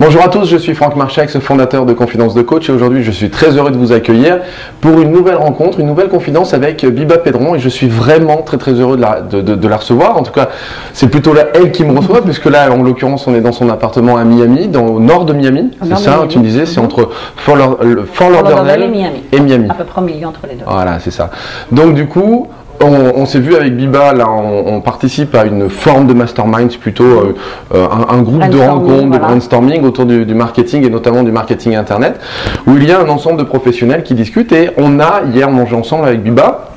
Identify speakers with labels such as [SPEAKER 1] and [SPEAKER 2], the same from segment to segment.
[SPEAKER 1] Bonjour à tous, je suis Franck Marchex, fondateur de Confidence de Coach et aujourd'hui je suis très heureux de vous accueillir pour une nouvelle rencontre, une nouvelle confidence avec Biba Pedron et je suis vraiment très très heureux de la, de, la recevoir. En tout cas, c'est plutôt là elle qui me reçoit puisque là en l'occurrence on est dans son appartement à Miami, dans, au nord de Miami. C'est ça, tu me disais, c'est entre Fort, Lauderdale et Miami. et Miami.
[SPEAKER 2] À peu près au milieu entre les deux.
[SPEAKER 1] Voilà, c'est ça. Donc du coup, on, s'est vu avec Biba, là, on, participe à une forme de mastermind, plutôt euh, euh, un, groupe de rencontres, de brainstorming autour du, du, marketing et notamment du marketing internet, où il y a un ensemble de professionnels qui discutent et on a hier mangé ensemble avec Biba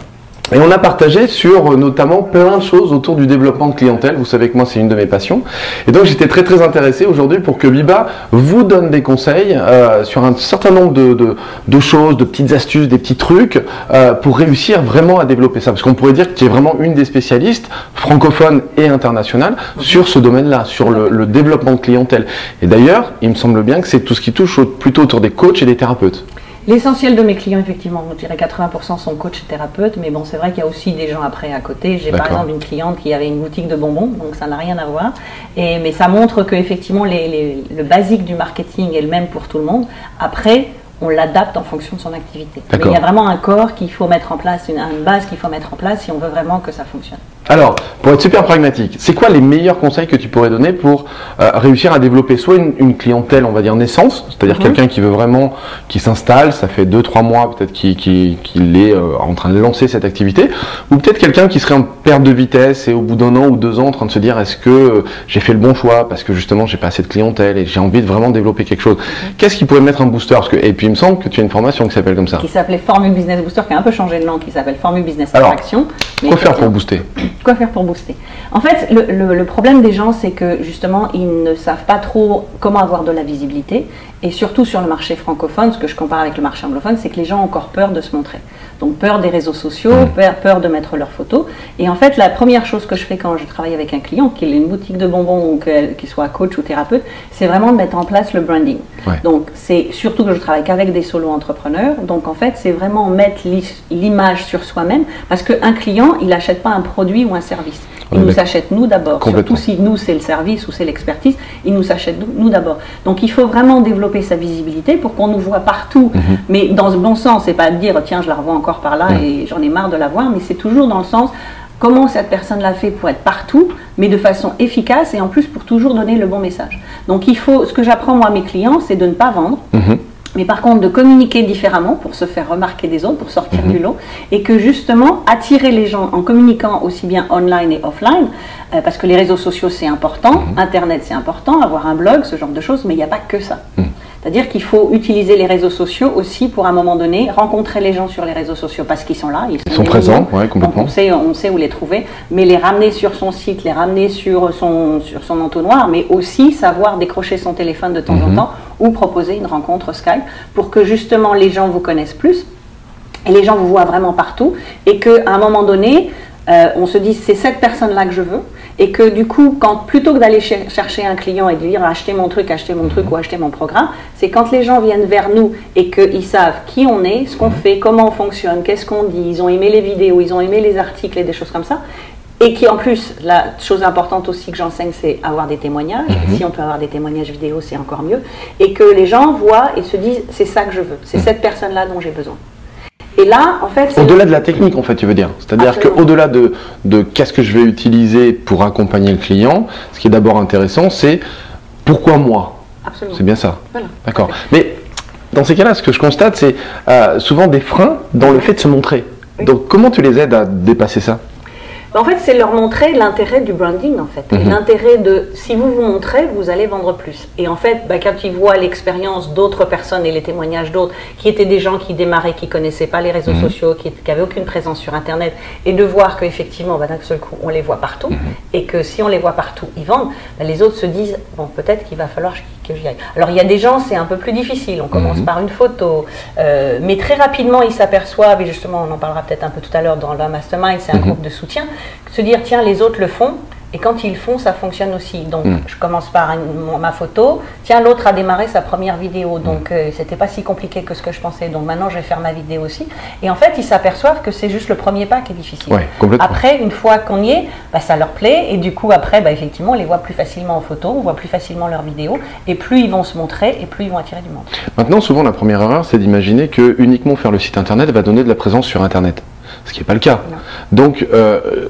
[SPEAKER 1] et on a partagé sur euh, notamment plein de choses autour du développement de clientèle. Vous savez que moi c'est une de mes passions. Et donc j'étais très très intéressé aujourd'hui pour que Biba vous donne des conseils euh, sur un certain nombre de, choses, de petites astuces, des petits trucs euh, pour réussir vraiment à développer ça. Parce qu'on pourrait dire que tu es vraiment une des spécialistes francophones et internationales sur ce domaine-là, sur le, le, développement de clientèle. Et d'ailleurs, il me semble bien que c'est tout ce qui touche plutôt autour des coachs et des thérapeutes.
[SPEAKER 2] L'essentiel de mes clients, effectivement, je dirais 80% sont coachs et thérapeutes, mais bon, c'est vrai qu'il y a aussi des gens après à côté. J'ai par exemple une cliente qui avait une boutique de bonbons, donc ça n'a rien à voir. Et, mais ça montre que effectivement, le basique du marketing est le même pour tout le monde. Après, on l'adapte en fonction de son activité. Mais il y a vraiment un corps qu'il faut mettre en place, une, une base qu'il faut mettre en place si on veut vraiment que ça fonctionne.
[SPEAKER 1] Alors, pour être super pragmatique, c'est quoi les meilleurs conseils que tu pourrais donner pour euh, réussir à développer soit une, clientèle, on va dire naissance, c'est-à-dire mhm. quelqu'un qui veut vraiment, qui s'installe, ça fait 2-3 mois peut-être qu'il est euh, en train de lancer cette activité, ou peut-être quelqu'un qui serait en perte de vitesse et au bout d'un an ou deux ans en train de se dire est-ce que euh, j'ai fait le bon choix parce que justement j'ai pas assez de clientèle et j'ai envie de vraiment développer quelque chose. Mhm. Qu'est-ce qui pourrait mettre un booster? Parce que, Et puis il me semble que tu as une formation qui s'appelle comme ça.
[SPEAKER 2] Qui s'appelait Formule Business Booster, qui a un peu changé de nom, qui s'appelle Formule Business Attraction.
[SPEAKER 1] Alors, quoi faire pour booster?
[SPEAKER 2] Quoi faire pour booster En fait, le, problème des gens, c'est que justement, ils ne savent pas trop comment avoir de la visibilité. Et surtout sur le marché francophone, ce que je compare avec le marché anglophone, c'est que les gens ont encore peur de se montrer. Donc peur des réseaux sociaux, peur, de mettre leurs photos. Et en fait, la première chose que je fais quand je travaille avec un client, qu'il ait une boutique de bonbons ou qu'il soit coach ou thérapeute, c'est vraiment de mettre en place le branding. Donc c'est surtout que je travaille qu'avec des solo entrepreneurs. Donc en fait, c'est vraiment mettre l'image sur soi-même parce qu'un client, il n'achète pas un produit ou un service. Il nous achète nous d'abord. Surtout si nous, c'est le service ou c'est l'expertise, il nous achète nous, d'abord. Donc il faut vraiment développer sa visibilité pour qu'on nous voit partout. Mhm. Mais dans ce bon sens, c'est pas de dire tiens, je la revois encore par là et j'en ai marre de la voir, mais c'est toujours dans le sens comment cette personne l'a fait pour être partout, mais de façon efficace et en plus pour toujours donner le bon message. Donc il faut, ce que j'apprends moi à mes clients, c'est de ne pas vendre. Mhm mais par contre de communiquer différemment pour se faire remarquer des autres, pour sortir mhm. du lot, et que justement attirer les gens en communiquant aussi bien online et offline, euh, parce que les réseaux sociaux c'est important. Internet c'est important, avoir un blog, ce genre de choses, mais il n'y a pas que ça. C'est-à-dire qu'il faut utiliser les réseaux sociaux aussi pour à un moment donné rencontrer les gens sur les réseaux sociaux parce qu'ils sont là,
[SPEAKER 1] ils sont, présents, ouais, complètement.
[SPEAKER 2] on sait, on sait où les trouver, mais les ramener sur son site, les ramener sur son, sur son entonnoir, mais aussi savoir décrocher son téléphone de temps en mhm. temps ou proposer une rencontre Skype pour que justement les gens vous connaissent plus et les gens vous voient vraiment partout et qu'à un moment donné, euh, on se dit c'est cette personne-là que je veux et que du coup, quand plutôt que d'aller chercher un client et de dire acheter mon truc, acheter mon truc ou acheter mon programme, c'est quand les gens viennent vers nous et qu'ils savent qui on est, ce qu'on fait, comment on fonctionne, qu'est-ce qu'on dit, ils ont aimé les vidéos, ils ont aimé les articles et des choses comme ça. Et qui en plus, la chose importante aussi que j'enseigne, c'est avoir des témoignages. Mhm. Si on peut avoir des témoignages vidéo, c'est encore mieux. Et que les gens voient et se disent, c'est ça que je veux, c'est mhm. cette personne-là dont j'ai besoin.
[SPEAKER 1] Et là, en fait. Au-delà de la technique, en fait, tu veux dire. C'est-à-dire qu'au-delà de, de qu'est-ce que je vais utiliser pour accompagner le client, ce qui est d'abord intéressant, c'est pourquoi moi? C'est bien ça. Voilà. D'accord. Mais dans ces cas-là, ce que je constate, c'est euh, souvent des freins dans le fait de se montrer. Donc, comment tu les aides à dépasser ça?
[SPEAKER 2] En fait, c'est leur montrer l'intérêt du branding, en fait. Mhm. L'intérêt de, si vous vous montrez, vous allez vendre plus. Et en fait, bah, quand ils voient l'expérience d'autres personnes et les témoignages d'autres, qui étaient des gens qui démarraient, qui connaissaient pas les réseaux mhm. sociaux, qui n'avaient aucune présence sur Internet, et de voir qu'effectivement, bah, d'un seul coup, on les voit partout, mhm. et que si on les voit partout, ils vendent, bah, les autres se disent, bon, peut-être qu'il va falloir que j'y aille. Alors, il y a des gens, c'est un peu plus difficile. On commence par une photo, euh, mais très rapidement, ils s'aperçoivent, et justement, on en parlera peut-être un peu tout à l'heure dans le mastermind, c'est un groupe de soutien, se dire tiens les autres le font, Et quand ils font, ça fonctionne aussi. Donc, mm. je commence par ma photo. Tiens, l'autre a démarré sa première vidéo. Donc, euh, c'était pas si compliqué que ce que je pensais. Donc, maintenant, je vais faire ma vidéo aussi. Et en fait, ils s'aperçoivent que c'est juste le premier pas qui est difficile. après, une fois qu'on y est, bah, ça leur plaît. Et du coup, après, bah, effectivement, on les voit plus facilement en photo, on voit plus facilement leurs vidéos. Et plus ils vont se montrer, et plus ils vont attirer du monde.
[SPEAKER 1] Maintenant, souvent, la première erreur, c'est d'imaginer que uniquement faire le site internet va donner de la présence sur internet. Ce qui n'est pas le cas. Donc, euh,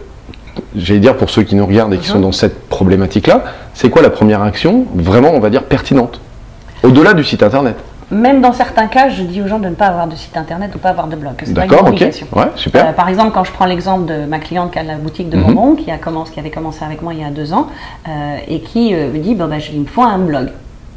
[SPEAKER 1] j'allais dire pour ceux qui nous regardent et qui sont mhm. dans cette problématique-là, c'est quoi la première action vraiment, on va dire, pertinente Au-delà du site internet?
[SPEAKER 2] Même dans certains cas, je dis aux gens de ne pas avoir de site internet ou pas avoir de blog.
[SPEAKER 1] D'accord, ok. Ouais, super.
[SPEAKER 2] Euh, par exemple, quand je prends l'exemple de ma cliente qui a la boutique de bonbons, qui, a commencé, qui avait commencé avec moi il y a deux ans, euh, et qui me dit bon, bah, il me faut un blog.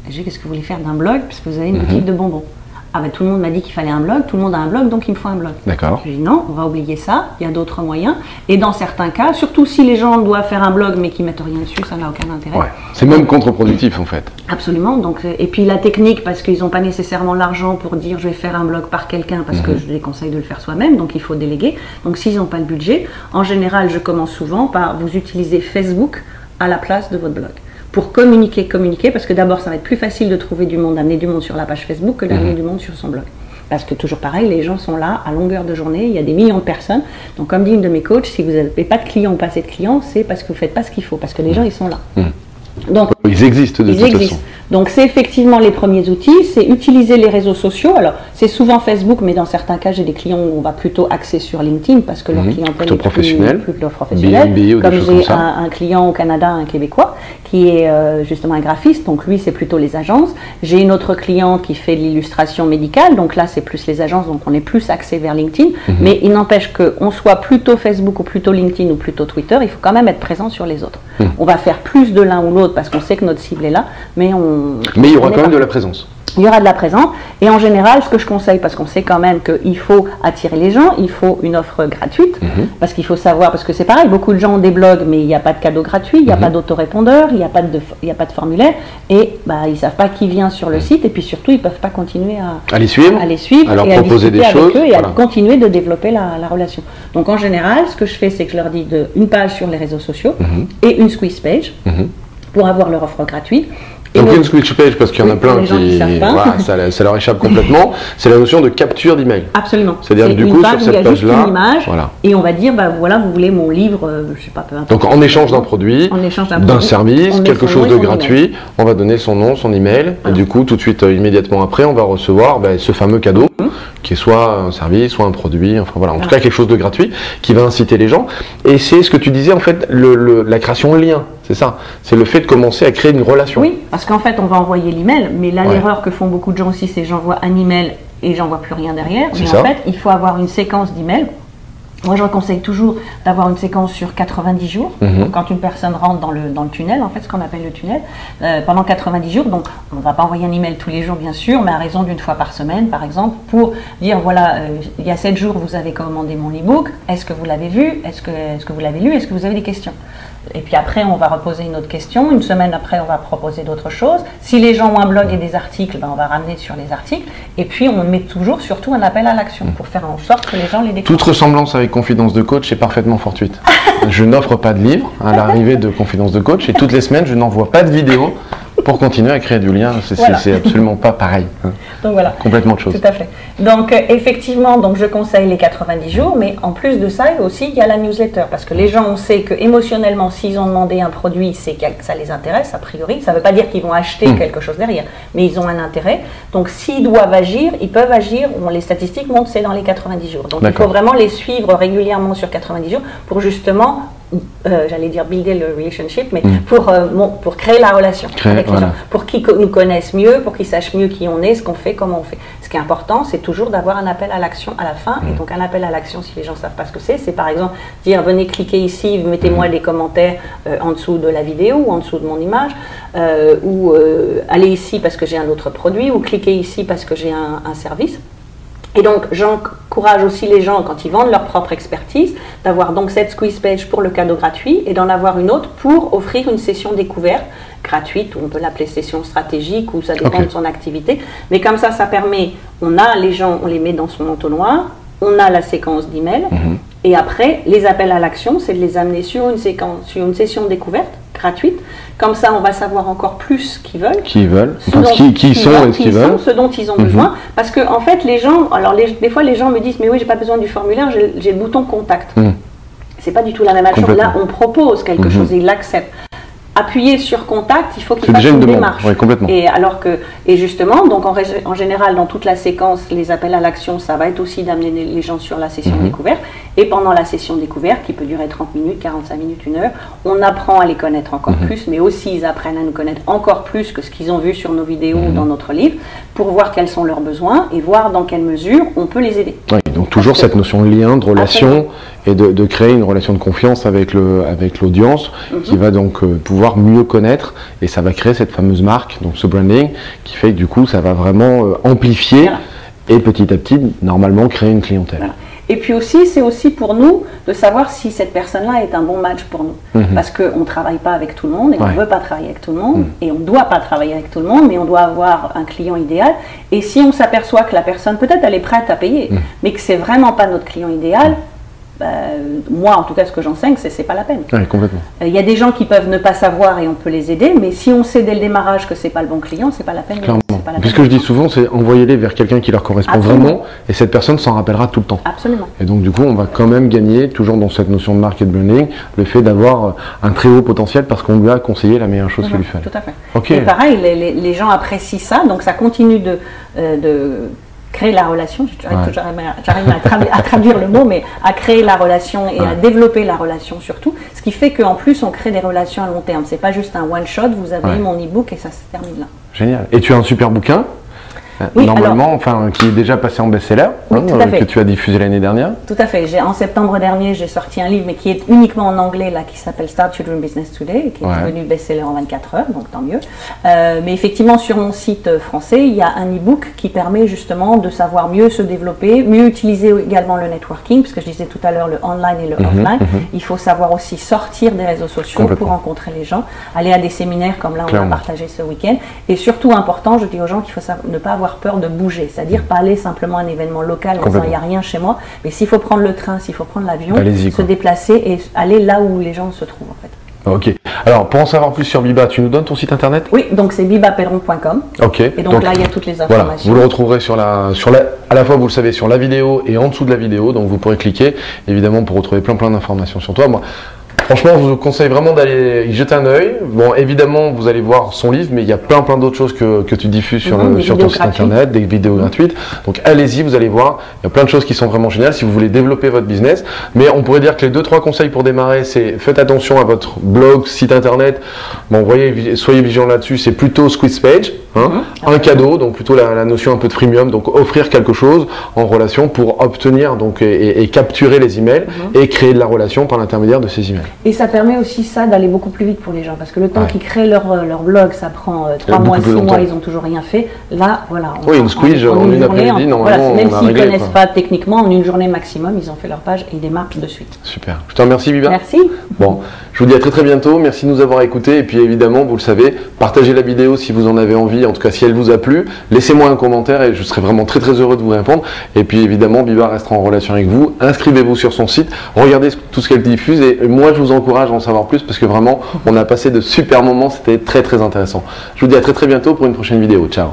[SPEAKER 2] J'ai qu'est-ce que vous voulez faire d'un blog? Parce que vous avez une mhm. boutique de bonbons. Ah ben tout le monde m'a dit qu'il fallait un blog, tout le monde a un blog, donc il me faut un blog.
[SPEAKER 1] D'accord.
[SPEAKER 2] J'ai dit non, on va oublier ça, il y a d'autres moyens. Et dans certains cas, surtout si les gens doivent faire un blog mais qu'ils mettent rien dessus, ça n'a aucun intérêt. Ouais.
[SPEAKER 1] C'est même contre-productif en fait.
[SPEAKER 2] Absolument. Donc, et puis la technique, parce qu'ils n'ont pas nécessairement l'argent pour dire je vais faire un blog par quelqu'un, parce que mhm. je les conseille de le faire soi-même, donc il faut déléguer. Donc s'ils n'ont pas le budget, en général, je commence souvent par vous utiliser Facebook à la place de votre blog pour communiquer, communiquer, parce que d'abord, ça va être plus facile de trouver du monde, d'amener du monde sur la page Facebook que d'amener mhm. du monde sur son blog. Parce que toujours pareil, les gens sont là à longueur de journée, il y a des millions de personnes. Donc comme dit une de mes coachs, si vous n'avez pas de clients ou pas assez de clients, c'est parce que vous ne faites pas ce qu'il faut, parce que les gens, ils sont là. Mhm.
[SPEAKER 1] Donc, ils existent de toute façon.
[SPEAKER 2] Donc c'est effectivement les premiers outils, c'est utiliser les réseaux sociaux. Alors c'est souvent Facebook, mais dans certains cas j'ai des clients où on va plutôt axer sur LinkedIn parce que leur mhm. clientèle est
[SPEAKER 1] professionnel.
[SPEAKER 2] plus, plus professionnelle. comme j'ai un, client au Canada, un Québécois, qui est euh, justement un graphiste, donc lui c'est plutôt les agences. J'ai une autre cliente qui fait l'illustration médicale, donc là c'est plus les agences, donc on est plus axé vers LinkedIn. Mhm. Mais il n'empêche qu'on soit plutôt Facebook ou plutôt LinkedIn ou plutôt Twitter, il faut quand même être présent sur les autres. Mhm. On va faire plus de l'un ou l'autre parce qu'on sait que notre cible est là, mais on
[SPEAKER 1] mais il y aura quand même de la présence.
[SPEAKER 2] Il y aura de la présence. Et en général, ce que je conseille, parce qu'on sait quand même qu'il faut attirer les gens, il faut une offre gratuite. Mhm. Parce qu'il faut savoir, parce que c'est pareil, beaucoup de gens ont des blogs, mais il n'y a pas de cadeau gratuit, il n'y a mhm. pas d'autorépondeur, il n'y a, pas de, a pas de formulaire. Et bah, ils ne savent pas qui vient sur le mhm. site. Et puis surtout, ils ne peuvent pas continuer à,
[SPEAKER 1] à, les suivre,
[SPEAKER 2] à les suivre,
[SPEAKER 1] à leur
[SPEAKER 2] et
[SPEAKER 1] proposer
[SPEAKER 2] à
[SPEAKER 1] des choses.
[SPEAKER 2] et à continuer de développer la, la, relation. Donc en général, ce que je fais, c'est que je leur dis de, une page sur les réseaux sociaux et une squeeze page pour avoir leur offre gratuite.
[SPEAKER 1] Donc une switch page, parce qu'il y en a plein qui, ça, leur échappe complètement, c'est la notion de capture d'email.
[SPEAKER 2] Absolument.
[SPEAKER 1] C'est-à-dire du coup sur cette page-là,
[SPEAKER 2] voilà. et on va dire bah voilà vous voulez mon livre, euh, je sais pas peu
[SPEAKER 1] Donc en échange d'un produit, d'un service, quelque chose de gratuit, on va donner son nom, son email, et du coup tout de suite euh, immédiatement après on va recevoir bah, ce fameux cadeau mhm. Qui est soit un service, soit un produit, enfin voilà, en tout cas quelque chose de gratuit qui va inciter les gens. Et c'est ce que tu disais en fait, le, la création de lien. C'est ça. C'est le fait de commencer à créer une relation.
[SPEAKER 2] Oui, parce qu'en fait, on va envoyer l'email, mais là, l'erreur que font beaucoup de gens aussi, c'est j'envoie un email et j'envoie plus rien derrière. Mais en fait, il faut avoir une séquence d'emails. Moi, je conseille toujours d'avoir une séquence sur 90 jours. Mhm. quand une personne rentre dans le, dans le tunnel, en fait, ce qu'on appelle le tunnel, euh, pendant 90 jours. Donc, on ne va pas envoyer un email tous les jours, bien sûr, mais à raison d'une fois par semaine, par exemple, pour dire voilà, euh, il y a 7 jours, vous avez commandé mon e-book. Est-ce que vous l'avez vu? Est-ce que, est -ce que vous l'avez lu? Est-ce que vous avez des questions? Et puis après, on va reposer une autre question. Une semaine après, on va proposer d'autres choses. Si les gens ont un blog et des articles, ben on va ramener sur les articles. Et puis, on met toujours surtout un appel à l'action pour faire en sorte que les gens les découvrent.
[SPEAKER 1] Toute ressemblance avec Confidence de Coach est parfaitement fortuite. je n'offre pas de livre à l'arrivée de Confidence de Coach et toutes les semaines, je n'envoie pas de vidéo pour continuer à créer du lien, c'est absolument pas pareil. Hein.
[SPEAKER 2] Donc voilà.
[SPEAKER 1] Complètement autre chose.
[SPEAKER 2] Tout à fait. Donc euh, effectivement, donc je conseille les 90 jours, mais en plus de ça aussi, il y a la newsletter parce que les gens, on sait que émotionnellement, s'ils ont demandé un produit, c'est que ça les intéresse a priori. Ça ne veut pas dire qu'ils vont acheter hmm. quelque chose derrière, mais ils ont un intérêt. Donc s'ils doivent agir, ils peuvent agir. les statistiques montrent c'est dans les 90 jours. Donc il faut vraiment les suivre régulièrement sur 90 jours pour justement euh, j'allais dire builder le relationship, mais mm. pour, euh, pour créer la relation avec les gens, pour qu'ils nous connaissent mieux, pour qu'ils sachent mieux qui on est, ce qu'on fait, comment on fait. Ce qui est important, c'est toujours d'avoir un appel à l'action à la fin. Et mm. donc un appel à l'action, si les gens ne savent pas ce que c'est, c'est par exemple dire venez cliquer ici, mettez-moi les mm. commentaires euh, en dessous de la vidéo ou en dessous de mon image, ou allez ici parce que j'ai un autre produit, ou cliquez ici parce que j'ai un, un service. Et donc, j'encourage aussi les gens, quand ils vendent leur propre expertise, d'avoir donc cette squeeze page pour le cadeau gratuit et d'en avoir une autre pour offrir une session découverte gratuite, ou on peut l'appeler session stratégique, ou ça dépend de son activité. Mais comme ça, ça permet, on a les gens, on les met dans son entonnoir, on a la séquence d'email, mhm. Et après, les appels à l'action, c'est de les amener sur une, séquence, sur une session découverte gratuite. Comme ça, on va savoir encore plus ce qu'ils veulent.
[SPEAKER 1] Qui veulent, qui, qui, sont et ce qu'ils veulent.
[SPEAKER 2] Ce dont ils ont mhm. besoin. Parce que, en fait, les gens, alors des fois, les gens me disent, mais oui, j'ai pas besoin du formulaire, j'ai le bouton contact. Ce mhm. C'est pas du tout la même chose. Là, on propose quelque mhm. chose et ils l'acceptent appuyer sur contact, il faut qu'il fasse une, démarche. Et alors que, et justement, donc en, en, général, dans toute la séquence, les appels à l'action, ça va être aussi d'amener les gens sur la session mhm. découverte. Et pendant la session découverte, qui peut durer 30 minutes, 45 minutes, une heure, on apprend à les connaître encore mhm. plus, mais aussi ils apprennent à nous connaître encore plus que ce qu'ils ont vu sur nos vidéos ou mhm. dans notre livre, pour voir quels sont leurs besoins et voir dans quelle mesure on peut les aider.
[SPEAKER 1] Oui, donc toujours cette notion de lien, de relation et de, créer une relation de confiance avec le avec l'audience qui va donc euh, pouvoir mieux connaître et ça va créer cette fameuse marque, donc ce branding, qui fait que du coup ça va vraiment euh, amplifier et petit à petit normalement créer une clientèle.
[SPEAKER 2] Et puis aussi, c'est aussi pour nous de savoir si cette personne-là est un bon match pour nous. Mhm. Parce qu'on ne travaille pas avec tout le monde et on ne veut pas travailler avec tout le monde mhm. et on ne doit pas travailler avec tout le monde, mais on doit avoir un client idéal. Et si on s'aperçoit que la personne, peut-être elle est prête à payer, mhm. mais que c'est vraiment pas notre client idéal, bah, moi, en tout cas, ce que j'enseigne, c'est c'est pas la peine.
[SPEAKER 1] complètement.
[SPEAKER 2] Il y a des gens qui peuvent ne pas savoir et on peut les aider, mais si on sait dès le démarrage que c'est pas le bon client, c'est pas la peine.
[SPEAKER 1] Clairement. Pas ce que je dis souvent, c'est envoyer-les vers quelqu'un qui leur correspond vraiment, et cette personne s'en rappellera tout le temps.
[SPEAKER 2] Absolument.
[SPEAKER 1] Et donc, du coup, on va quand même gagner, toujours dans cette notion de market branding, le fait d'avoir un très haut potentiel parce qu'on lui a conseillé la meilleure chose qu'il lui fallait.
[SPEAKER 2] Tout à fait. Et pareil, les, gens apprécient ça, donc ça continue de, euh, de créer la relation, j'arrive à, traduire le mot, mais à créer la relation et à développer la relation surtout, ce qui fait qu'en plus on crée des relations à long terme. C'est pas juste un one shot, vous avez mon e-book et ça se termine là.
[SPEAKER 1] Génial. Et tu as un super bouquin? Normalement, enfin, qui est déjà passé en best-seller, hein, que tu as diffusé l'année dernière.
[SPEAKER 2] Tout à fait. En septembre dernier, j'ai sorti un livre, mais qui est uniquement en anglais, là, qui s'appelle Start Children Business Today, qui est devenu best-seller en 24 heures, donc tant mieux. Euh, mais effectivement, sur mon site euh, français, il y a un e-book qui permet justement de savoir mieux se développer, mieux utiliser également le networking, puisque je disais tout à l'heure le online et le mhm, offline. Mhm. Il faut savoir aussi sortir des réseaux sociaux pour rencontrer les gens, aller à des séminaires comme là on a partagé ce week-end. Et surtout important, je dis aux gens qu'il faut ne pas avoir peur de bouger, c'est-à-dire pas aller simplement à un événement local en disant il n'y a rien chez moi, mais s'il faut prendre le train, s'il faut prendre l'avion, se déplacer et aller là où les gens se trouvent en fait.
[SPEAKER 1] Ok. Alors, pour en savoir plus sur Biba, tu nous donnes ton site internet?
[SPEAKER 2] Oui, donc c'est bibaperron.com.
[SPEAKER 1] Ok.
[SPEAKER 2] Et donc, là, il y a toutes les informations. Voilà,
[SPEAKER 1] vous le retrouverez sur la, sur la, à la fois, vous le savez, sur la vidéo et en dessous de la vidéo. Donc, vous pourrez cliquer, évidemment, pour retrouver plein plein d'informations sur toi. Moi, Franchement, je vous conseille vraiment d'aller y jeter un œil. Bon, évidemment, vous allez voir son livre, mais il y a plein plein d'autres choses que, que tu diffuses sur, sur ton site internet, des vidéos gratuites. Donc allez-y, vous allez voir, il y a plein de choses qui sont vraiment géniales si vous voulez développer votre business. Mais on pourrait dire que les deux trois conseils pour démarrer, c'est faites attention à votre blog, site internet. Bon, voyez, soyez vigilant là-dessus. C'est plutôt squeeze page, hein, mhm. un cadeau, donc plutôt la, notion un peu de freemium, donc offrir quelque chose en relation pour obtenir donc et, capturer les emails mhm. et créer de la relation par l'intermédiaire de ces emails.
[SPEAKER 2] Et ça permet aussi ça d'aller beaucoup plus vite pour les gens, parce que le temps qu'ils créent leur, euh, leur blog, ça prend euh, trois mois, six mois, ils n'ont toujours rien fait. Là, voilà.
[SPEAKER 1] oui, une squeeze en, une, après-midi, normalement.
[SPEAKER 2] même s'ils ne connaissent pas techniquement, en une journée maximum, ils ont fait leur page et ils démarrent de suite.
[SPEAKER 1] Super. Je te remercie, Biba.
[SPEAKER 2] Merci.
[SPEAKER 1] Bon, je vous dis à très très bientôt. Merci de nous avoir écoutés. Et puis évidemment, vous le savez, partagez la vidéo si vous en avez envie, en tout cas si elle vous a plu. Laissez-moi un commentaire et je serai vraiment très très heureux de vous répondre. Et puis évidemment, Biba restera en relation avec vous. Inscrivez-vous sur son site, regardez tout ce qu'elle diffuse. Et moi, je encourage à en savoir plus parce que vraiment, on a passé de super moments. C'était très très intéressant. Je vous dis à très très bientôt pour une prochaine vidéo. Ciao